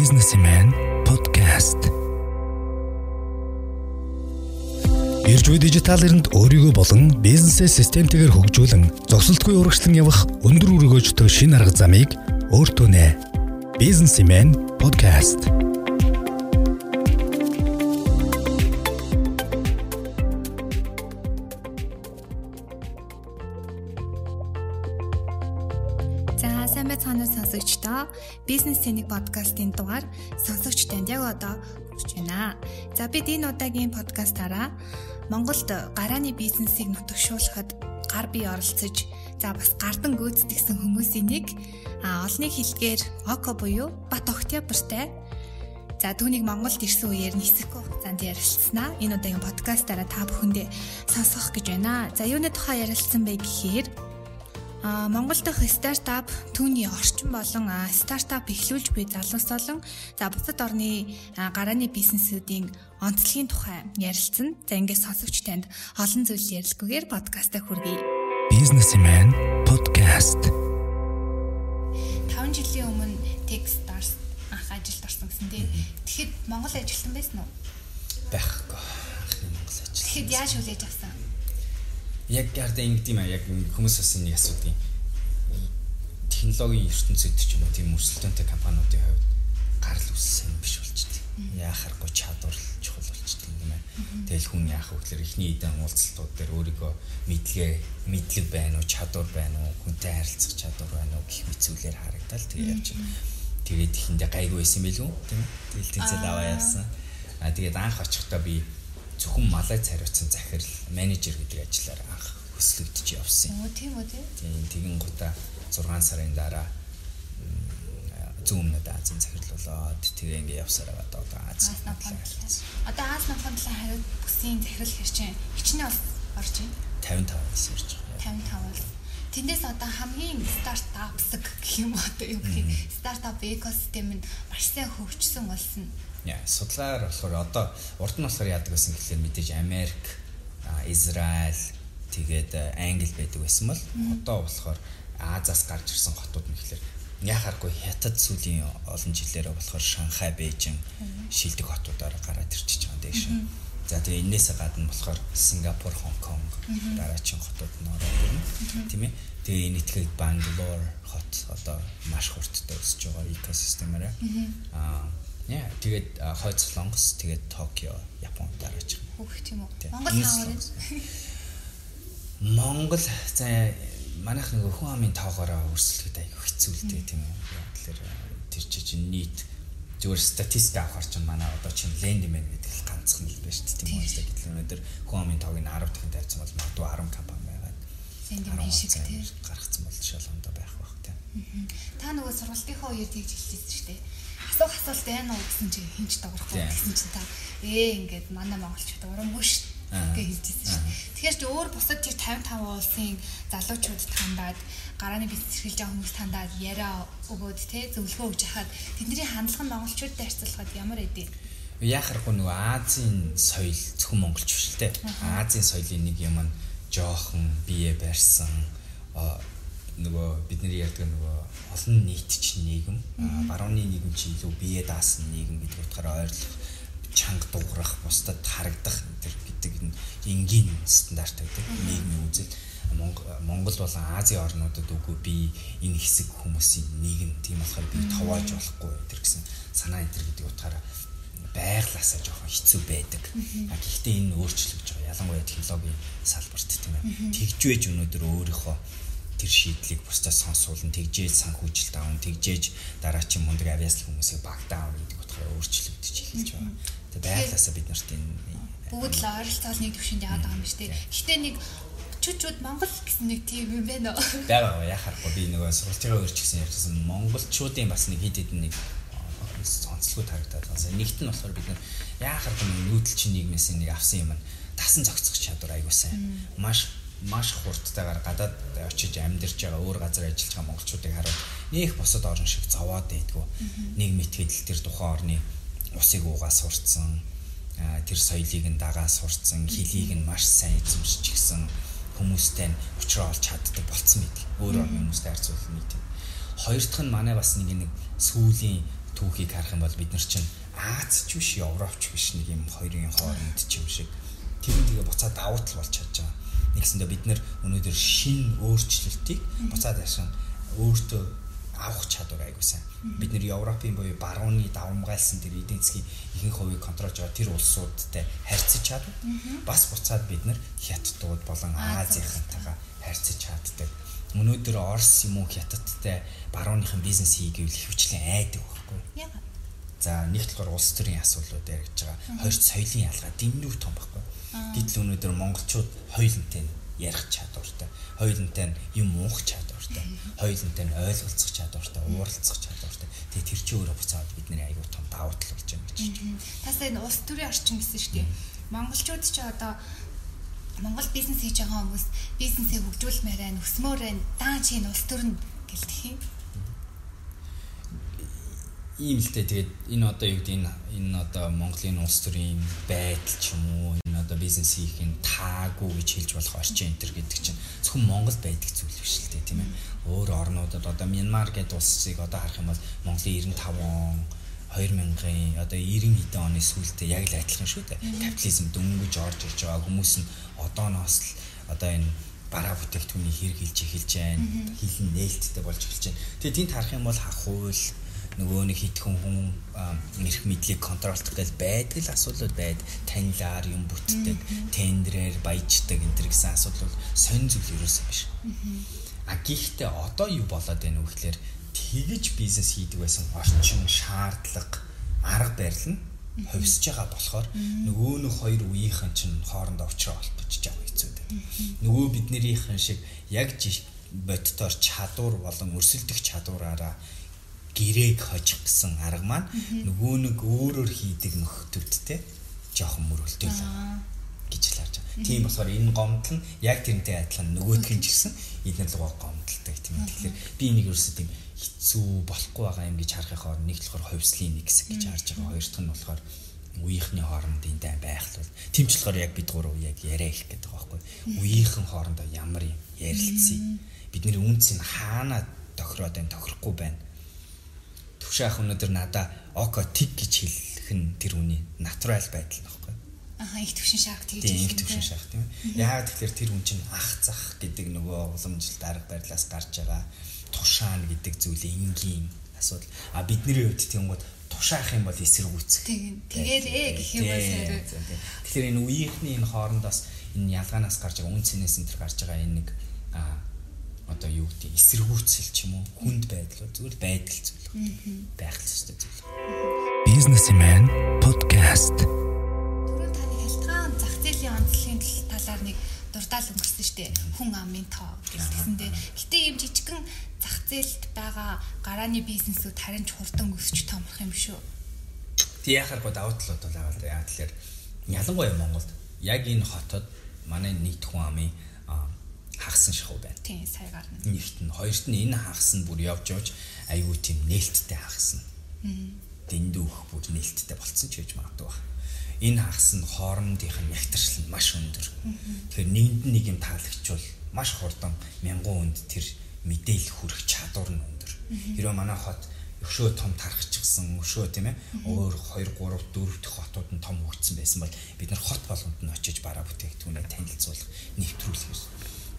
Businessman podcast. Ирж буй дижитал эринд өөрийгөө болон бизнесээ системтэйгээр хөгжүүлэн зогсолтгүй урагшлан явах өндөр өргөөжтэй шин арга замыг өөртөө нэ. Businessman podcast. За сайн байцгаана уу сонсогчдоо. Бизнес Сэник подкастын дугаар сонсогч танд яг одоо хүрч байна. За бид энэ удаагийн подкастаараа Монголд гарааны бизнесийг нутагшуулахад гар бие оролцож за бас гардан гүйцэтгэсэн хүмүүсийн нэг а олонний хэлгээр Око буюу Бат Октябртай За түүнийг Монголд ирсэн үеэр нисэхгүй хугацаанд ярилцсанаа энэ удаагийн подкастаараа та бүхэндээ сонсгох гэж байна. За юуны тухай ярилцсан бэ гэхээр А Монгол дахь стартап түүний орчин болон стартап эхлүүлж буй залуус болон за бусад орны гарааны бизнесүүдийн онцлогийн тухай ярилцсан. За ингээд сонсогч танд олон зүйл ярилцгүйгээр подкастаа хүргэе. Businessman podcast. 5 жилийн өмнө Techstars анх ажилд орсон гэсэн тийм. Тэгэхэд Монгол ажилтан байсан уу? байхгүй анхны Монгол ажил. Тэгэхэд яаж хүлээж авсан? Яг яарда ингэдэм аа яг хүмүүс бас нэг асуудгийн технологийн ертөнцид ч юм уу тийм өрсөлдөөнтэй компаниудын хувьд гарал үүссэн биш болчихдээ. Яахаргүй чадвар чухал болчихдээ юм байна. Тэгэл хүн яах вэ гэхээр эхний эдэн уулзалтууд дээр өөрийгөө мэдлэгээ мэдлэг байна уу, чадвар байна уу, хүнтэй харилцах чадвар байна уу гэх мэт зүйлээр харагдал тэгээ явж байна. Тэгээд ихэндээ гайгүй байсан байлгүй тийм. Тэгэл тэнцэл аваа явсан. А тэгээд анх очихдоо би зөвхөн малай цариуцсан захирал менежер гэдэг ажлаар анх хөслөгдөж явсан. Оо тийм үү тийм. Тэгин гута 6 сарын дараа зүүн өмнөд Азийн захирлуулаад тэгээ ингээ явсаар байгаа одоо Ази. Аас намхан. Одоо намхан талаа хариуд бүсийн захирал хэр чинь хичнээн орж байна. 55-аас ирж байгаа. 55 бол тэндээс одоо хамгийн стартапсаг гэх юм уу одоо юу гэх стартап экосистем нь маш сайн хөгжсөн болсон. Яа, судлаар болохоор одоо урд нь болохоор яадаг гэсэн гэхэлээ мэдээж Америк, Израиль тэгээд Англи байдаг байсан бол одоо болохоор Азаас гарч ирсэн хотууд нь гэхэлэр яхааргүй хятад сүлийн олон жилээрээ болохоор Шанхай, Бээжин шилдэг хотуудаар гараад ирчихэж байгаа дээш. За тэгээ энээсээ гадна болохоор Сингапур, Хонконг дараагийн хотууд нь ороод ирнэ. Тийм ээ. Тэгээ энэ итгэхэд Бангалор хот одоо маш хурдтай өсөж байгаа экосистемээрээ. Аа яа тэгээд хойд Солонгос тэгээд Токио, Японд дараач. Хөөх тийм үү. Монгол Солонгос. Монгол за манайх нөгөө хүн амын тоогоороо өрсөлдөд аяг хэцүү л дээ тийм үү. Тэгэхээр тэр чинь нийт зүгээр статистик авахар чинь манай одоо чинь лендмен гэдэг л ганцхан л байна шүү дээ тийм үү. Гэтэл өнөөдөр хүн амын тоог нь 10 дахин тавьсан бол магадгүй 10 компани байгаад Сэндэмэн шиг тий. гаргацсан бол шалгондоо байх бах тийм. Та нөгөө сургалтынхаа үеэр тэгж хэлчихсэн шүү дээ. Асуух асуулт байна уу гэсэн чи хинч даграхгүй Тийм. гэсэн чи та ээ ингээд манай монголчууд урамгүй шүү гэж хэлчихсэн шүү дээ. Тэгэхээр чи өөр бусад чи 55 улсын залуучууд тандаад гарааны бизнес эрхэлж байгаа хүмүүс тандаад яриа өгөөд те зөвлөгөө өгж хахад тэдний хандлага нь монголчуудтай харьцуулахад ямар эдээ? Яахаргүй нөгөө Азийн соёл зөвхөн монголч биш л дээ. Азийн соёлын нэг юм нь жоохон бие барьсан. Нөгөө бидний ярьдаг нөгөө олон нийтч нийгэм барууны нийгэм чи илүү бие даасан нийгэм гэдэг утгаараа ойрлох чанга дуурах бусдад харагдах тэр гэдэг энэ энгийн стандарт байдаг нийгмийн үзэл. Монгол болон Азийн орнуудад үгүй би энэ хэсэг хүмүүсийн нийгэм тийм болохоор би товоож болохгүй тэр гэсэн санаа энэ гэдэг утгаараа байглаасаа жоохон хэцүү байдаг. Гэхдээ энэ өөрчлөгдөж байгаа. Ялангуяа технологийн салбарт тийм ээ. Тэгжвэж өнөөдөр өөрийнхөө тэр шийдлийг бусдаас сонсуулна, тэгжээж санхүүжилт аавн, тэгжээж дараачийн мундаг авиаслал хүмүүсийг багтаав гэдэг утгаараа өөрчлөгдөж эхэлж байгаа. Тэгээ байглаасаа бид нарт энэ Бүгд л ойролцоол нэг төвшөнд яваад байгаа юм биш үү? Гэхдээ нэг чүчүүд Монгол гэсэн нэг тийм юм байна уу? байгаа яхахгүй би нөгөө сургалтын өрч гэсэн ярьсан монголчуудын бас нэг хэд хэдэн нэг онцлогуд харагдаад байна. Нэгт нь болохоор бид нар яахаар юм нүүдэлчин нийгмээс нэг авсан юм тасан зохицох чадвар айгуу сайн. Маш маш хурдтайгаар гадаад очиж амьдарч байгаа өөр газар ажиллаж байгаа монголчуудыг хараад нөх босод орн шиг зовоод байдгүй. Нэг мэтгэл тэр тухайн орны усыг уугаа сурцсан тэр соёлыг нь дагаа сурцсан хэлийг нь маш сайн эзэмшиж гисэн хүмүүстэй нь уулзраа олж чаддаг болцсон мэт. Өөр орны хүмүүстэй харьцуулах нийт. Хоёр дахь нь манай бас нэг нэг сүүлийн түүхийг харах юм бол бид нар чинь Аз ч биш, Европч биш нэг юм хоёрын хооронд ч юм шиг нь тэгээ буцаад давуу тал болж чадж байгаа. Нэгсэндээ бид нар өнөөдөр шин өөрчлөлтийг буцаад яшин өөртөө авах чадвар айгуу сайн. Бид нэр Европын буюу барууны давамгайлсан тэр эдийн засгийн ихэнх хувийг контролж байгаа тэр улсуудтай харьцаж чадвар. Бас буцаад бид нар хятадууд болон Азийнхантайгаа харьцаж чаддаг. Өнөөдөр Орос юм уу хятадтай барууныхан бизнес хийгээвэл хөвчлэн айдаг байхгүй. Яагаад? За нэг талаар улс төрийн асуудлууд яригдж байгаа. Хоёр соёлын ялгаа дэмнүү том байхгүй. Гэтэл өнөөдөр монголчууд хоёулантай ярих чадвартай. Хоёулантай юм уух чадвартай. Хоёулантай ойлголцох чадвартай, ууралцах чадвартай. Тэгээ тэр чинь өөрөө буцаад бидний аягүй том давуу тал болж байгаа гэж байна. Тас энэ улс төрийн орчин гэсэн шүү дээ. Монголчууд ч одоо Монгол бизнес хийж байгаа хүмүүс бизнесээ хөгжүүлмээр байна, өсмөр байна. Даан чинь улс төр нь гэлтэх юм ийм л дээ тэгээд энэ одоо юу гэдэг энэ энэ одоо Монголын улс төрийн байдал ч юм уу энэ одоо бизнес хийхин таагүй гэж хэлж болох орчин энэ төр гэдэг чинь зөвхөн Монгол байдаг зүйл биш л дээ тийм ээ өөр орнуудад одоо Мянмар гэдэг улсыг одоо харах юм бол Монголын 95 он 2000-ын одоо 90 хэдэн оны сүүлдээ яг л адилхан шүү дээ. Капитализм дөнгөж орж ирж байгаа хүмүүс нь одооноос л одоо энэ бараа бүтээгдэхүүний хэрэг хэлж эхэлж байна. Хилэн нээлттэй болж эхэлж байна. Тэгээ тэнд харах юм бол хахуул нөгөө нэг хитгэн хүн эрх мэдлийг контролдох гэж байдаг л асуудлууд байд танилаар юм бүтдэг тендерээр баяждаг энэ төр гэсэн асуудал сонь зүйл ерөөсөө биш. А гэхдээ одоо юу болоод байна вэ гэхээр тэгж бизнес хийдэг байсан орчин шаардлага арга барил нь хувьсж байгаа болохоор нөгөө нэг хоёр үеийнхэн чинь хоорондоо уулзраа холбож байгаа хэцүү дээ. Нөгөө биднэрийнхэн шиг яг боддоор чадвар болон өрсөлдөх чадвараараа гэрээг хожих гэсэн арга маань нөгөө нэг өөрөөр хийдэг нөхдөдтэй жоохон мөрөлтөө л гэж л харж байгаа. Тийм болохоор энэ гомдол нь яг тэрнтэй адилхан нөгөөдгөн ч гэсэн эдгээр лугаа гомдолтой тийм. Тэгэхээр би энийг ерөөсөө тийм хэцүү болохгүй байгаа юм гэж харахын хооронд нэг талаар хувьслын нэг хэсэг гэж харж байгаа. Хоёр дахь нь болохоор үеийнхний хоорондын дай байх л тийм ч болохоор яг бид гурав яг яриа их гэдэг байгаа байхгүй. Үеийнхэн хоорондоо ямар юм ярилцъя. Бидний үнц нь хаана тохироод байна, тохирохгүй байна төвшаах өнөдөр надаа око тиг гэж хэлэх нь тэр үний натурал байдал нөхгүй. Аха их төвшин шаах тэгж хэлсэн. Их төвшин шаах тийм ээ. Яагаад тэгэхээр тэр хүн чинь ах зах гэдэг нөгөө уламжлалт арга барилаас гарч байгаа тушаан гэдэг зүйлээ энгийн асуудал. А бидний хувьд тиймгүүд тушаах юм бол эсэргүүцэх. Тэгээрээ гэх юм бол хариу. Тэгэхээр энэ үеийнхний энэ хоорондоос энэ ялгаанаас гарч байгаа үн цэнээс энэ төр гарч байгаа энэ нэг одоо юу гэдэг эсэргүүцэл ч юм уу хүнд байдал зүгээр байдал зүйл байх л ёстой зүйл. Businessman podcast. Түрүүн таны хялтгаан зах зээлийн онцлогийн талаар нэг дурдаал өнгөрсөн шүү дээ. Хүн амын тоо гэсэндээ. Гэтэ ийм жижигхэн зах зээлд байгаа гарааны бизнесүүд харин ч хурдан өсч томрох юм шүү. Тэг яхаар гоо давуу талууд бол байгаа л да. Яа тэгэхээр ялангуяа Монголд яг энэ хотод манай нийт хүн амын хагасан шахуу байна. Тийм сая гарна. Нэгт нь хоёрт нь энэ хагас нь бүр явж явж айгүй тийм нээлттэй хагас нь. Дэндүүх бүр нээлттэй болцсон ч гэж магадгүй байна. Энэ хагас нь хоорондынх нь ягтаршил нь маш өндөр. Тэгэхээр нэгэнд нэг юм таалагчвал маш хурдан мянган хүнд тэр мэдээлэл хүрэх чадвар нь өндөр. Хэрвээ манай хот өшөө том тархчихсан өшөө тийм ээ өөр 2 3 4 дэх хотууд нь том хөгжсөн байсан бол бид нар хот болгонд нь очиж бараа бүтээгдэхүүнээ танилцуулах нэвтрүүлэх юм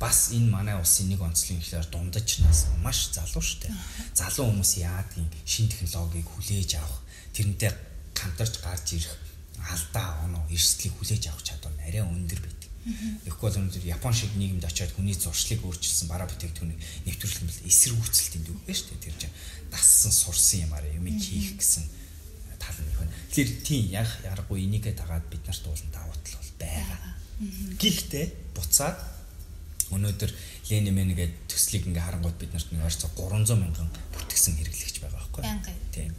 бас энэ манай улсын нэг онцлог ихлээр дундаж нас маш залуу шүү дээ. Залуу хүмүүс яадгийн шин технологиг хүлээж авах, тэрнтэй хамтарч гарч ирэх алдаа оноо эрсдлийг хүлээж авах чадвар нь арай өндөр байдаг. Тэгэхгүй бол өнөөдөр Япон шиг нийгэмд очиод хүний зуршлыг өөрчилсөн бараа бүтээгдэхүүнийг нэвтрүүлэх нь эсэргүүцэлтийн дүг байна шүү дээ. Тэр чинь дассан сурсан юмараа юм хийх гэсэн тал нь байна. Тэгэхээр тийм яг яргагүй энийгээ дагаад бид нарт уулын давуу тал бол байгаа. Гэхдээ буцаад Өнөөдөр Ленин мэн гэдэг төслийг ингээ харангууд бид нарт нэг ойрцоо 300 мянган бүртгэсэн хэрэглэгч байгаа байхгүй юу?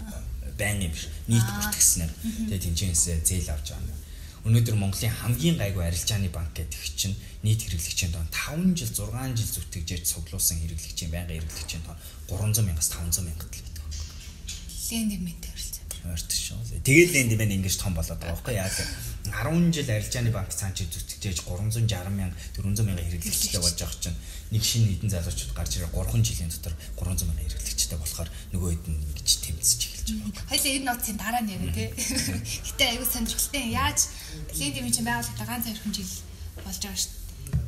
Тийм. Байнгын биш. Нийт бүртгэсэн. Тэгээ тэнцэнээс зээл авч байгаа. Өнөөдөр Монголын хамгийн гайгүй арилжааны банк гэдэг чинь нийт хэрэглэгчийн тоон 5 жил 6 жил зүтгэжээд цуглуулсан хэрэглэгчийн байнгын хэрэглэгчийн тоон 300 мянгаас 500 мянгад л байдаг. Ленин мэн шүү. Тэгээд ленд мэн ингэж том болоод байгаа байхгүй яа гэхээр 10 жил арилжааны банк цаан чи зүтгэж 360 мянга 400 мянга хэрэглэгчтэй болж байгаа чинь нэг шинэ эдэн залуучууд гарч ирээ 3 жилийн дотор 300 мянга хэрэглэгчтэй болохоор нөгөө хэд нь ингэж тэмцэж эхэлж байгаа. Хоёлаа энэ ноцын дараа нэрэ тий. Гэтэ аюу сонирхолтой яаж LinkedIn чинь байгуулагдаа ганц 2 жил болж байгаа шүү.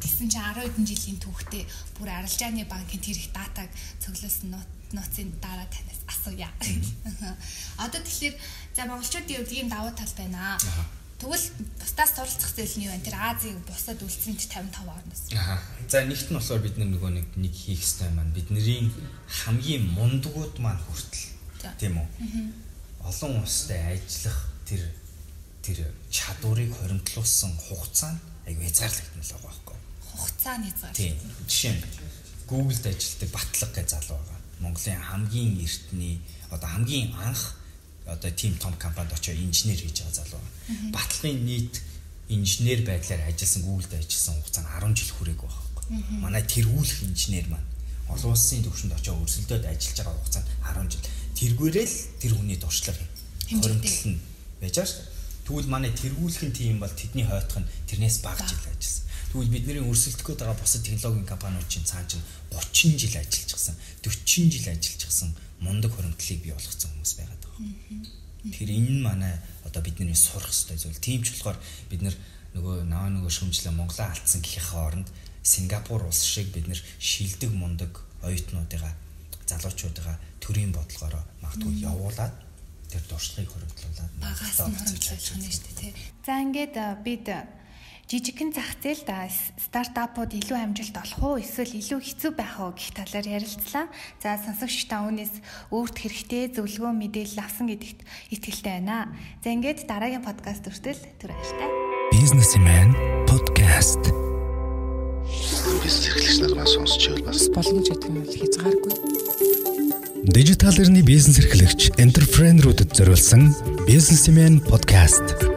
Тэгсэн чинь 10 хэдэн жилийн түүхтэй бүр арилжааны банкын тэр их датаг цуглуулсан нууцын дараа танаас асууя. Одоо тэгэхээр за монголчуудын хувьд ийм давуу тал байна. Тэгвэл бусдаас суралцах зүйл нь юу вэ? Тэр Азийн бусад үлдсэнд 55 орноос. Аа. За нэгт нь болохоор бид нөгөө нэг нэг хийх ёстой маань бидний хамгийн мундагуд маань хүртэл тийм үү? Олон улстай ажиллах тэр тэр чадварыг хоримтлуулсан хугацаа нь айгүй хязгаарлагдсан л байгаа байхгүй. Хугацааны зар. Тийм. Жишээ нь Google-д ажилладаг Батлаг гэж залуу байгаа. Монголын хамгийн эртний одоо хамгийн анх одоо тийм том компанид очиж инженер хийж байгаа залуу. Батлагын нийт инженер байдлаар ажилласан Google-д ажилласан хугацаа нь 10 жил хүрээгүй байхгүй. Манай тэргүүлэх инженер маань олон улсын төвшөнд очиж өрсөлдөөд ажиллаж байгаа хугацаа нь 10 жил. Тэргүүрэл тэр хүний дуршлага юм. Хоримтлал нь байж байгаа шүү. Тэгвэл манай тэргүүлэхин тим бол тэдний хойтох нь тэрнээс бага жил ажилласан. Тэгвэл бидний өрсөлдөх гээд байгаа бусад технологийн компаниуд чинь цаана чинь 30 жил ажиллаж гисэн, 40 жил ажиллаж гисэн мундаг хуримтлалыг бий болгоцсон хүмүүс байгаад байгаа. Тэгэхээр энэ нь манай одоо бидний сурах хэрэгтэй зүйл. Тийм ч болохоор бид нөгөө наваа нөгөө шөмжлөө Монголоо алдсан гэхийнхээ оронд Сингапур улс шиг бид нэр шилдэг мундаг оюутнуудыгаа залуучуудыгаа төрийн бодлогоор магадгүй явуулаад тэр дуршлагыг хөрвүүлүүлээд багаас нь хөрвүүлэх нь шүү дээ тий. За ингээд бид жижигхэн зах зээлд стартапууд илүү амжилт олох уу эсвэл илүү хэцүү байх уу гэх талаар ярилцлаа. За сонсогч та үүнээс өөрт хэрэгтэй зөвлөгөө мэдээлэл авсан гэдэгт итгэлтэй байна. За ингээд дараагийн подкаст хүртэл түр аялтай. Businessman podcast. Бизнес эрхлэгч нараас сонсч байвал бас боломж гэдэг нь хязгааргүй. Дижитал эрхний бизнес эрхлэгч энтерпренерүүдэд зориулсан Businessman podcast